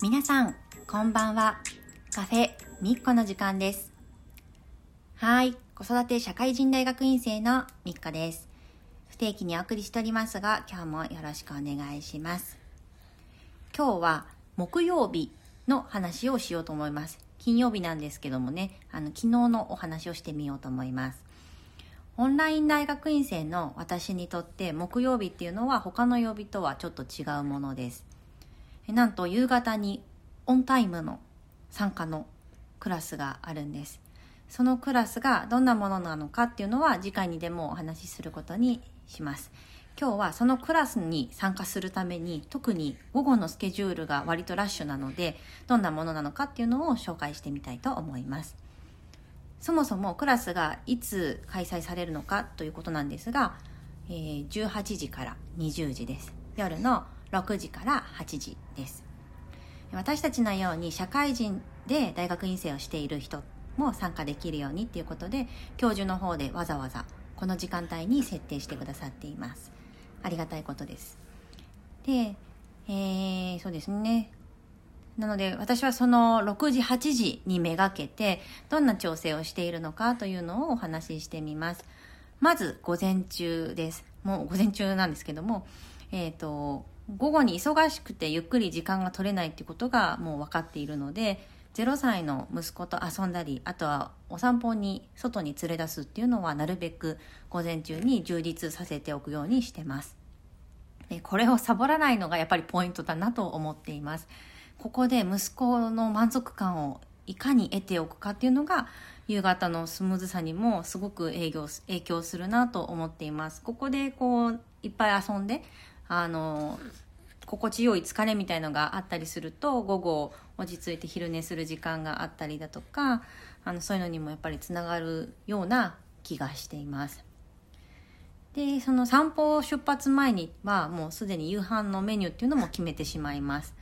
皆さん、こんばんは。カフェみっこの時間です。はい、子育て社会人大学院生のみっこです。不定期にお送りしておりますが、今日もよろしくお願いします。今日は木曜日の話をしようと思います。金曜日なんですけどもね、あの昨日のお話をしてみようと思います。オンライン大学院生の私にとって木曜日っていうのは他の曜日とはちょっと違うものです。なんと夕方にオンタイムの参加のクラスがあるんです。そのクラスがどんなものなのかっていうのは次回にでもお話しすることにします。今日はそのクラスに参加するために特に午後のスケジュールが割とラッシュなのでどんなものなのかっていうのを紹介してみたいと思います。そもそもクラスがいつ開催されるのかということなんですが、えー18時から20時です。夜の6時から8時です。私たちのように社会人で大学院生をしている人も参加できるようにっていうことで教授の方でわざわざこの時間帯に設定してくださっています。ありがたいことです。で、えーそうですね。なので私はその6時8時にめがけてどんな調整をしているのかというのをお話ししてみます。まず午前中です。もう午前中なんですけどもえっ、と午後に忙しくてゆっくり時間が取れないってことがもう分かっているので0歳の息子と遊んだりあとはお散歩に外に連れ出すっていうのはなるべく午前中に充実させておくようにしてます。これをサボらないのがやっぱりポイントだなと思っています。ここで息子の満足感をいかに得ておくかっていうのが夕方のスムーズさにもすごく影響影響するなと思っています。ここでこういっぱい遊んであの心地よい疲れみたいのがあったりすると午後落ち着いて昼寝する時間があったりだとかあのそういうのにもやっぱりつながるような気がしています。でその散歩を出発前にはもうすでに夕飯のメニューっていうのも決めてしまいます。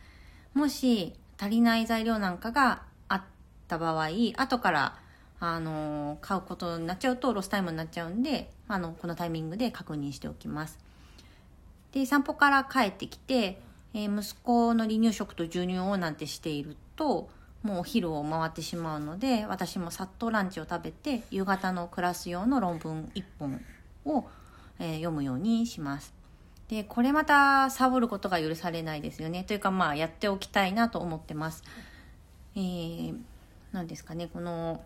もし足りない材料なんかがあった場合後からあの買うことになっちゃうとロスタイムになっちゃうんであのこのタイミングで確認しておきます。で散歩から帰ってきて、えー息子の離乳食と授乳をなんてしているともうお昼を回ってしまうので私もさっとランチを食べて夕方のクラス用の論文1本を、えー読むようにします。でこれまたサボることが許されないですよね。というかまあやっておきたいなと思ってます。えー、なんですかねこの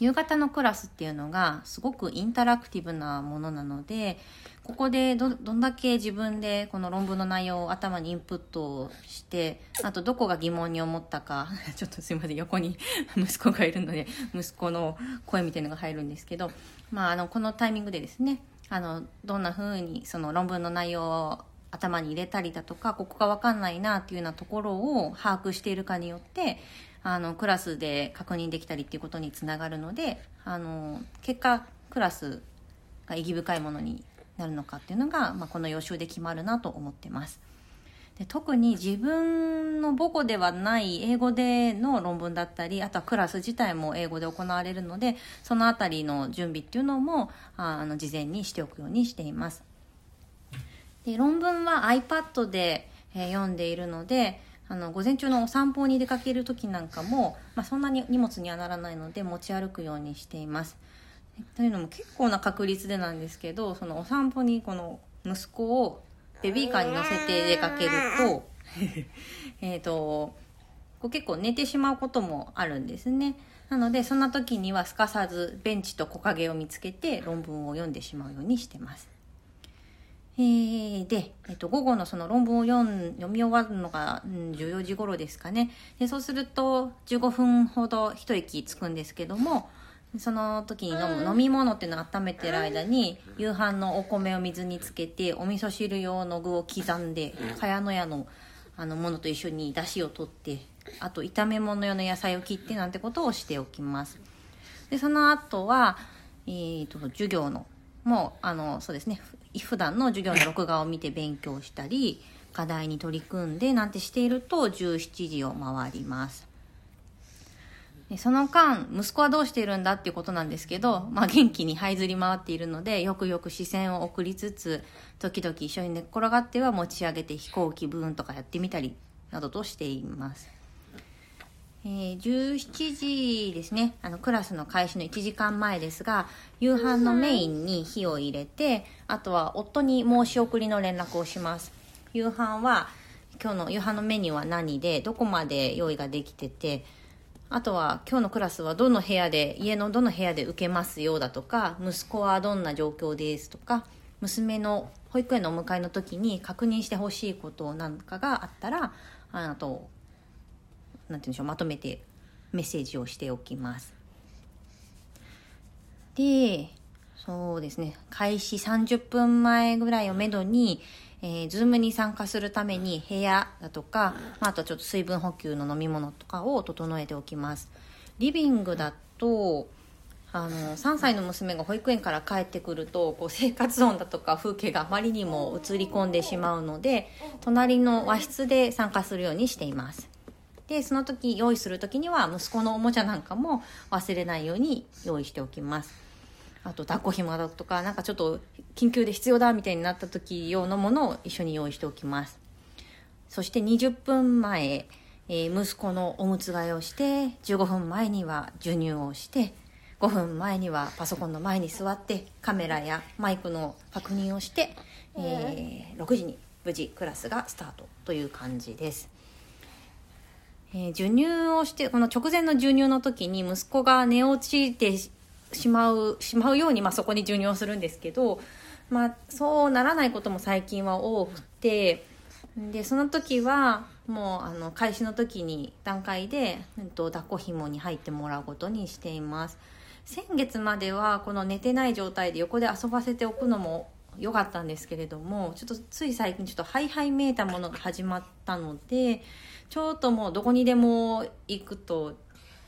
夕方のクラスっていうのがすごくインタラクティブなものなのでここでどどんだけ自分でこの論文の内容を頭にインプットしてあとどこが疑問に思ったか ちょっとすいません横に 息子がいるので息子の声みたいなのが入るんですけど、まあ、あのこのタイミングでですねあのどんな風にその論文の内容を頭に入れたりだとかここが分かんないなっていうようなところを把握しているかによってあのクラスで確認できたりっていうことにつながるのであの結果クラスが意義深いものになるのかっていうのが、まあ、この予習で決まるなと思ってます。で特に自分の母語ではない英語での論文だったりあとはクラス自体も英語で行われるのでそのあたりの準備っていうのもあの事前にしておくようにしています。で論文は iPad で、えー読んでいるのであの午前中のお散歩に出かける時なんかも、まあ、そんなに荷物にはならないので持ち歩くようにしています。というのも結構な確率でなんですけどそのお散歩にこの息子をベビーカーに乗せて出かけると えっとこう結構寝てしまうこともあるんですね。なのでそんな時にはすかさずベンチと木陰を見つけて論文を読んでしまうようにしてます。えーで、えっと、午後のその論文を読ん読み終わるのが、うん、14時頃ですかね。でそうすると15分ほど一息つくんですけどもその時に飲む飲み物っていうのを温めてる間に夕飯のお米を水につけてお味噌汁用の具を刻んで茅野屋のあのものと一緒に出汁を取ってあと炒め物用の野菜を切ってなんてことをしておきます。でその後は、えー、と授業のもうあのそうですね。ふ普段の授業の録画を見て勉強したり課題に取り組んでなんてしていると17時を回りますでその間息子はどうしているんだっていうことなんですけど、まあ、元気に這いずり回っているのでよくよく視線を送りつつ時々一緒に寝っ転がっては持ち上げて飛行機ブーンとかやってみたりなどとしています。えー17時ですね。あのクラスの開始の1時間前ですが夕飯のメインに火を入れてあとは夫に申し送りの連絡をします。夕飯は今日の夕飯のメニューは何でどこまで用意ができててあとは今日のクラスはどの部屋で家のどの部屋で受けますよだとか息子はどんな状況ですとか娘の保育園のお迎えの時に確認してほしいことなんかがあったらあとなんて言うんでしょうまとめてメッセージをしておきます。でそうですね。開始30分前ぐらいをめどに、えー、Zoom に参加するために部屋だとか、まあ、あとちょっと水分補給の飲み物とかを整えておきます。リビングだとあの3歳の娘が保育園から帰ってくるとこう生活音だとか風景があまりにも映り込んでしまうので隣の和室で参加するようにしています。でその時用意する時には息子のおもちゃなんかも忘れないように用意しておきます。あと抱っこひもだとかなんかちょっと緊急で必要だみたいになった時用のものを一緒に用意しておきます。そして20分前、えー息子のおむつ替えをして15分前には授乳をして5分前にはパソコンの前に座ってカメラやマイクの確認をして、えー6時に無事クラスがスタートという感じです。えー授乳をしてこの直前の授乳の時に息子が寝落ちてししまうしまうように、まあ、そこに授乳をするんですけど、まあ、そうならないことも最近は多くてでその時はもうあの開始の時に段階で、うん、と抱っこ紐に入ってもらうことにしています。先月まではこの寝てない状態で横で遊ばせておくのも良かったんですけれどもちょっとつい最近ちょっとハイハイめいたものが始まったのでちょっともうどこにでも行くと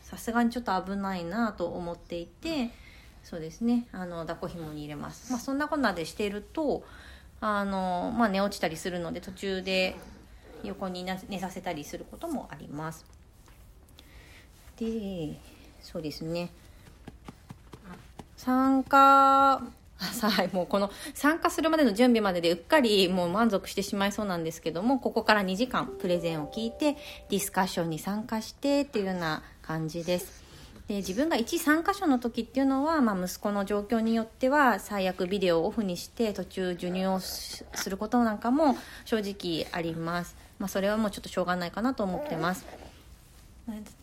さすがにちょっと危ないなと思っていてそうですね。あの抱っこ紐に入れます、まあ、そんなこんなでしているとあの、まあ、寝落ちたりするので途中で横に寝させたりすることもあります。でそうですね。参加はい、もうこの参加するまでの準備まででうっかりもう満足してしまいそうなんですけどもここから2時間プレゼンを聞いてディスカッションに参加してっていうような感じです。で自分が一参加者の時っていうのは、まあ、息子の状況によっては最悪ビデオをオフにして途中授乳をすすることなんかも正直あります、まあ、それはもうちょっとしょうがないかなと思ってます。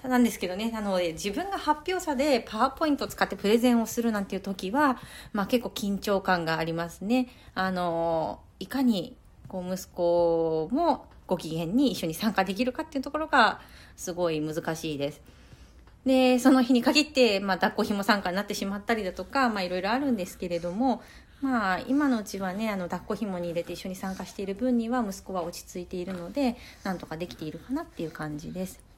なんですけどね、なので自分が発表者でパワーポイントを使ってプレゼンをするなんていう時は、まあ結構緊張感がありますね。あの、いかにこう息子もご機嫌に一緒に参加できるかっていうところがすごい難しいです。で、その日に限って、まあ抱っこ紐参加になってしまったりだとか、まあいろいろあるんですけれども、まあ今のうちはね、あの抱っこ紐に入れて一緒に参加している分には息子は落ち着いているので、なんとかできているかなっていう感じです。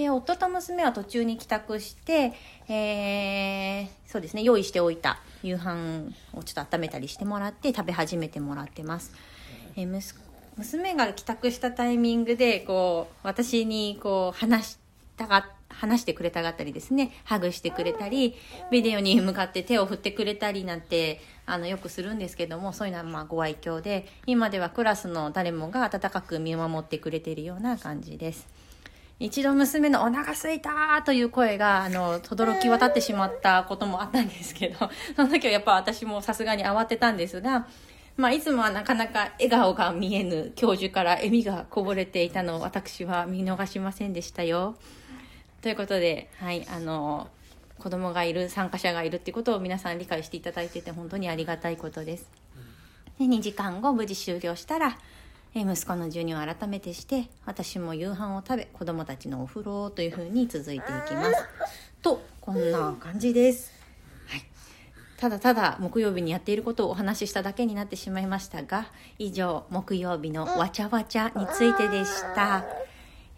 で夫と娘は途中に帰宅して、えーそうですね用意しておいた夕飯をちょっと温めたりしてもらって食べ始めてもらってます、えー息娘が帰宅したタイミングでこう私にこう話したが話してくれたがったりですねハグしてくれたりビデオに向かって手を振ってくれたりなんてあのよくするんですけどもそういうのはまあご愛嬌で今ではクラスの誰もが温かく見守ってくれているような感じです。一度娘のお腹すいたという声が、あの、轟き渡ってしまったこともあったんですけど、その時はやっぱ私もさすがに慌てたんですが、まあ、いつもはなかなか笑顔が見えぬ教授から笑みがこぼれていたのを私は見逃しませんでしたよ。ということで、はい、あの、子供がいる、参加者がいるっていうことを皆さん理解していただいてて本当にありがたいことです。で2時間後無事終了したら、えー息子の授乳を改めてして私も夕飯を食べ子供たちのお風呂というふうに続いていきます。とこんな感じです、はい、ただただ木曜日にやっていることをお話ししただけになってしまいましたが以上木曜日のわちゃわちゃについてでした、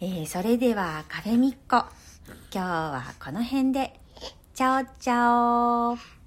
えーそれではカフェミッコ今日はこの辺で。チャオチャオ